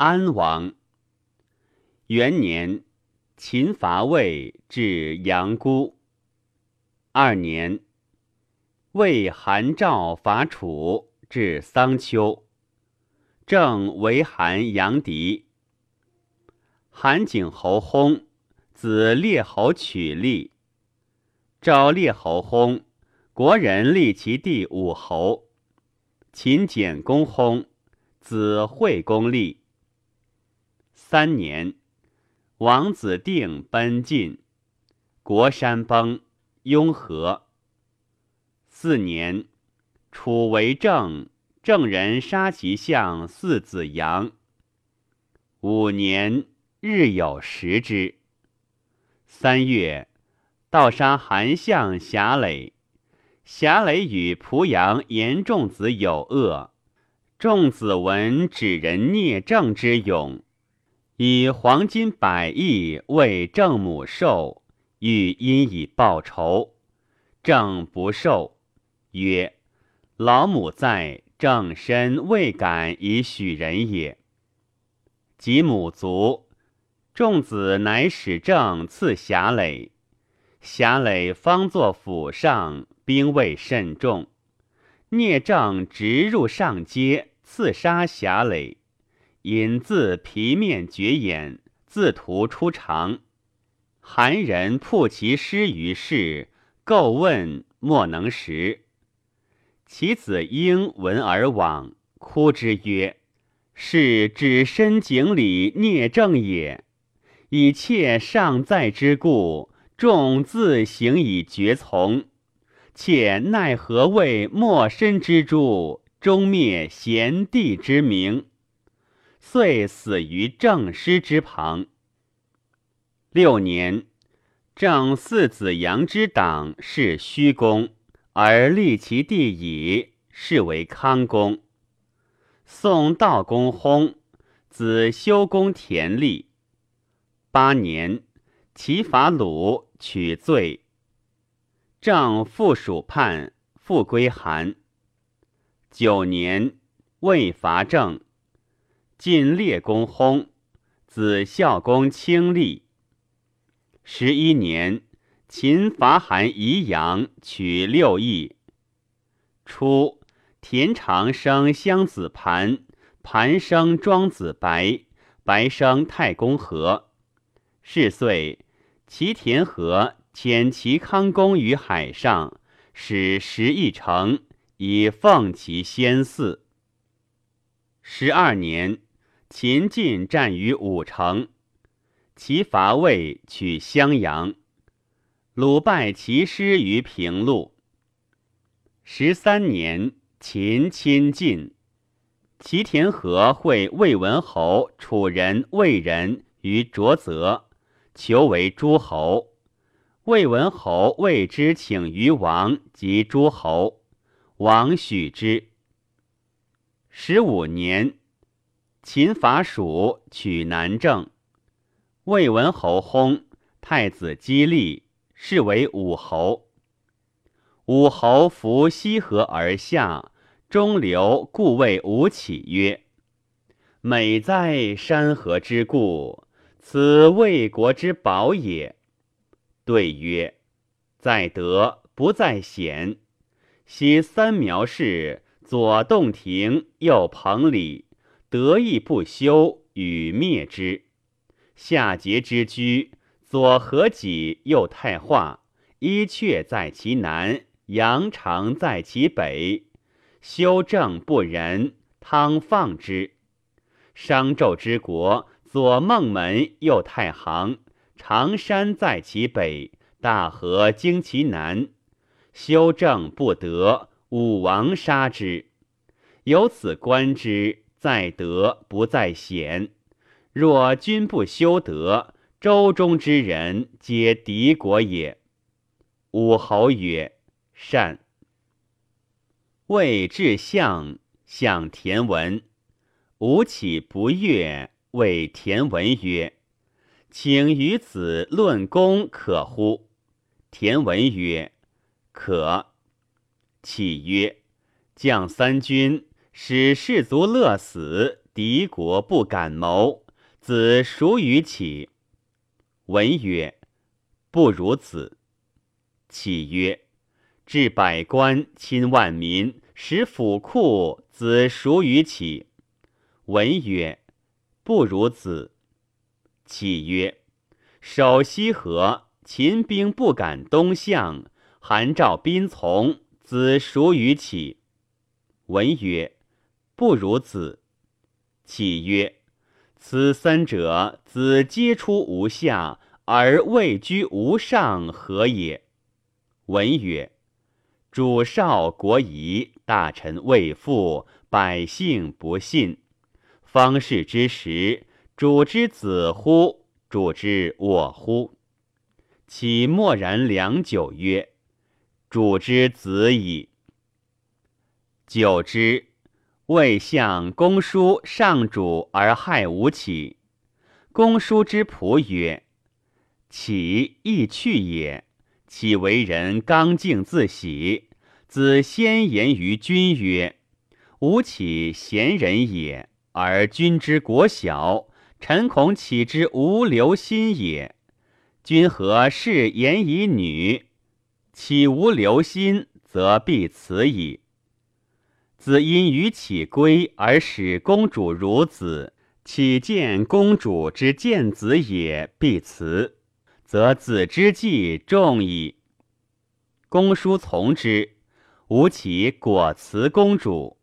安王。元年，秦伐魏，至阳姑。二年，魏韩赵伐楚，至桑丘。正为韩阳狄。韩景侯薨，子列侯取立。召列侯薨，国人立其弟武侯。秦简公薨，子惠公立。三年，王子定奔晋，国山崩，雍和。四年，楚为政，郑人杀其相四子阳。五年。日有食之。三月，盗杀韩相侠累。侠累与濮阳严仲子有恶。仲子闻指人聂政之勇，以黄金百亿为郑母寿，欲因以报仇。郑不受，曰：“老母在，郑身未敢以许人也。”及母卒。仲子乃使郑赐侠垒，侠垒方作府上，兵未甚重。聂政直入上街，刺杀侠垒，引自皮面绝眼，自图出长。韩人曝其尸于市，构问莫能识。其子婴闻而往，哭之曰：“是指身井里聂政也。”以妾尚在之故，众自行以绝从。且奈何为莫身之诛，终灭贤弟之名？遂死于正师之旁。六年，正四子杨之党是虚公，而立其弟矣，是为康公。宋道公薨，子修公田立。八年，齐伐鲁，取罪。郑复蜀叛，复归韩。九年，魏伐郑，晋列公薨，子孝公清立。十一年，秦伐韩宜阳，取六邑。初，田常生襄子盘，盘生庄子白，白生太公和。是岁，齐田和遣齐康公于海上，使十邑城，以奉其先嗣。十二年，秦晋战于武城，齐伐魏，取襄阳，鲁败齐师于平陆。十三年，秦侵晋，齐田和会魏文侯、楚人、魏人于卓泽。求为诸侯，魏文侯谓之请于王及诸侯，王许之。十五年，秦伐蜀，取南郑。魏文侯薨，太子姬立，是为武侯。武侯扶西河而下，中流，故谓吴起曰：“美哉，山河之固！”此魏国之宝也。对曰：在德不在险。昔三苗氏，左洞庭，右彭蠡，得意不修，与灭之。夏桀之居，左何己，右太化，伊阙在其南，阳常在其北。修正不仁，汤放之。商纣之国。左孟门，右太行，常山在其北，大河经其南。修正不得，武王杀之。由此观之，在德不在贤。若君不修德，周中之人皆敌国也。武侯曰：“善。”魏至相，相田文。吴起不悦。谓田文曰：“请与子论功，可乎？”田文曰：“可。”启曰：“将三军，使士卒乐死，敌国不敢谋，子孰与起？文曰：不如子。启曰：治百官，亲万民，使府库，子孰与起？文曰：不如子。启曰：守西河，秦兵不敢东向，韩赵宾从，子孰与起？文曰：不如子。启曰：此三者，子皆出无下，而位居无上，何也？文曰：主少国疑，大臣未复，百姓不信。方士之时，主之子乎？主之我乎？其默然良久，曰：主之子矣。久之，魏相公叔上主而害吴起。公叔之仆曰：起亦去也。岂为人刚静自喜？子先言于君曰：“吾起贤人也？而君之国小，臣恐起之无留心也。君何事言以女？岂无留心，则必辞矣。子因于启归而使公主如子，岂见公主之见子也，必辞。”则子之计重矣。公叔从之，吴起果辞公主，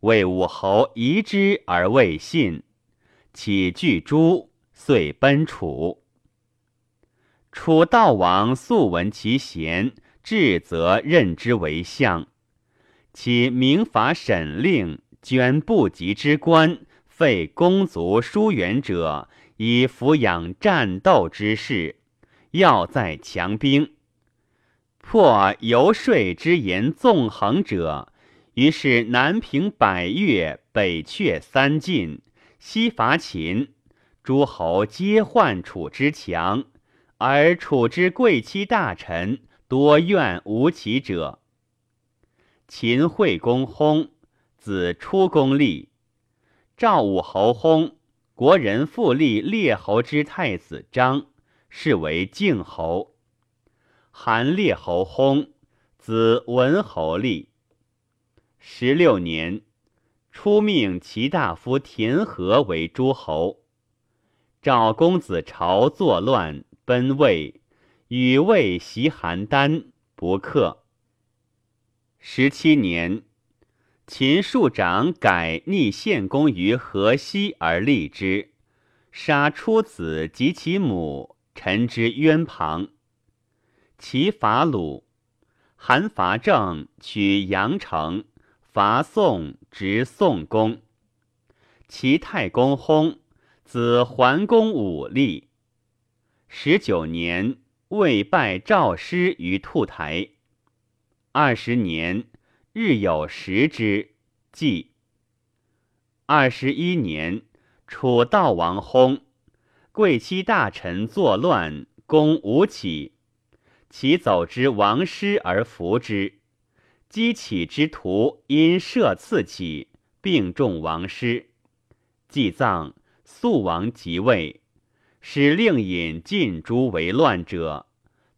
魏武侯疑之而未信，起惧诸，遂奔楚。楚悼王素闻其贤，至则任之为相。其明法审令，捐不及之官，废公族疏远者，以抚养战斗之事。要在强兵，破游说之言纵横者，于是南平百越，北却三晋，西伐秦，诸侯皆患楚之强，而楚之贵戚大臣多怨吴起者。秦惠公薨，子出公立，赵武侯薨，国人复立列侯之太子张。是为靖侯。韩烈侯薨，子文侯立。十六年，初命齐大夫田和为诸侯。赵公子朝作乱，奔魏，与魏袭邯郸，不克。十七年，秦庶长改逆献公于河西而立之，杀出子及其母。臣之渊旁，其伐鲁，韩伐郑，取阳城，伐宋，执宋公。齐太公薨，子桓公武立。十九年，魏败赵师于兔台。二十年，日有食之，祭。二十一年，楚悼王薨。贵戚大臣作乱，攻吴起，其走之王师而伏之。击起之徒因射刺起，并中王师。祭葬，肃王即位，使令尹尽诛为乱者，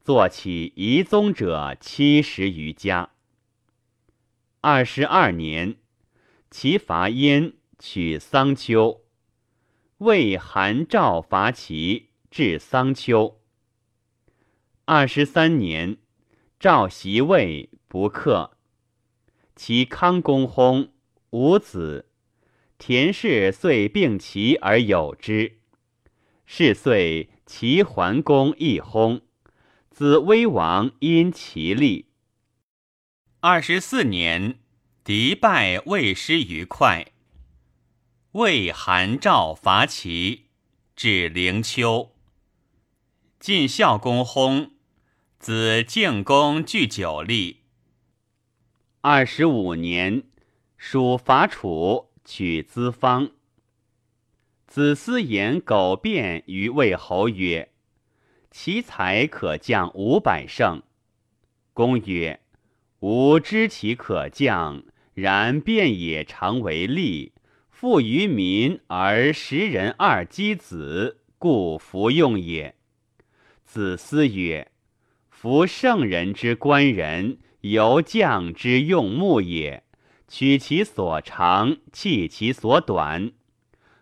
作起遗宗者七十余家。二十二年，齐伐燕，取桑丘。魏、韩、赵伐齐，至桑丘。二十三年，赵袭魏，不克。其康公薨，无子。田氏遂并齐而有之。是岁，齐桓公亦薨，子威王因其立。二十四年，敌败魏师于快。魏、韩、赵伐齐，至灵丘。晋孝公薨，子敬公据九立。二十五年，蜀伐楚，取资方。子思言苟辩于魏侯曰：“其才可将五百乘。”公曰：“吾知其可将，然辩也常为利。”富于民而食人二姬子，故服用也。子思曰：“夫圣人之官人，由将之用木也。取其所长，弃其所短。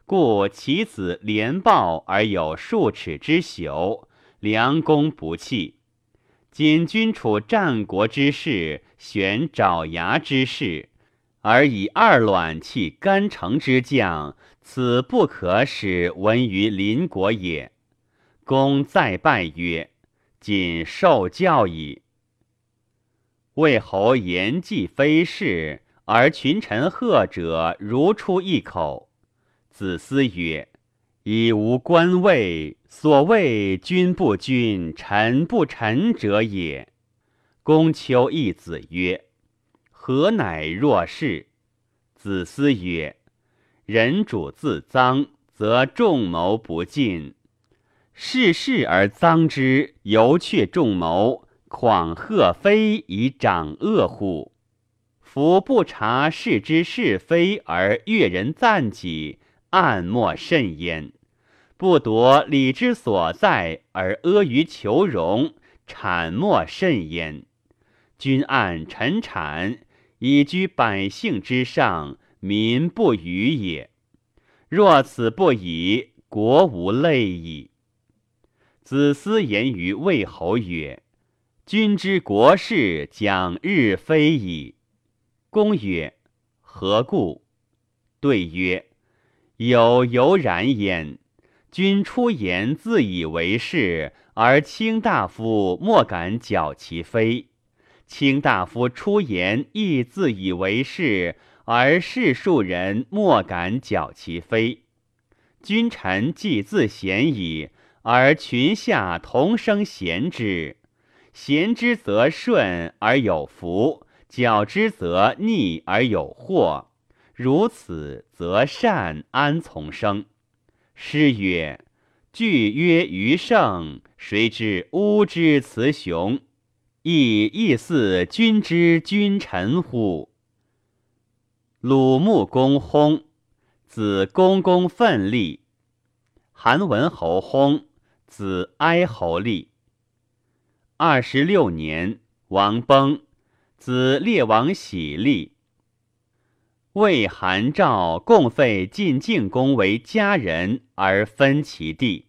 故其子连抱而有数尺之朽，良弓不弃。今君处战国之事，选爪牙之事。”而以二卵弃干城之将，此不可使闻于邻国也。公再拜曰：“谨受教矣。”魏侯言既非是，而群臣贺者如出一口。子思曰：“以无官位，所谓君不君，臣不臣者也。”公丘一子曰。何乃若是？子思曰：“人主自臧，则众谋不尽；事事而臧之，犹却众谋，况贺非以长恶乎？夫不察事之是非而悦人赞己，暗莫甚焉；不夺礼之所在而阿谀求荣，谄莫甚焉。君暗臣谄。”以居百姓之上，民不与也。若此不已，国无类矣。子思言于魏侯曰：“君之国事将日非矣。”公曰：“何故？”对曰：“有犹然焉。君出言自以为是，而卿大夫莫敢矫其非。”卿大夫出言亦自以为是，而士庶人莫敢矫其非。君臣既自贤矣，而群下同声贤之。贤之则顺而有福，矫之则逆而有祸。如此，则善安从生？诗曰：“句曰余圣，谁知乌之雌雄？”亦亦似君之君臣乎？鲁穆公薨，子公公奋立；韩文侯薨，子哀侯立。二十六年，王崩，子列王喜立。魏、韩、赵共废晋晋公为家人，而分其地。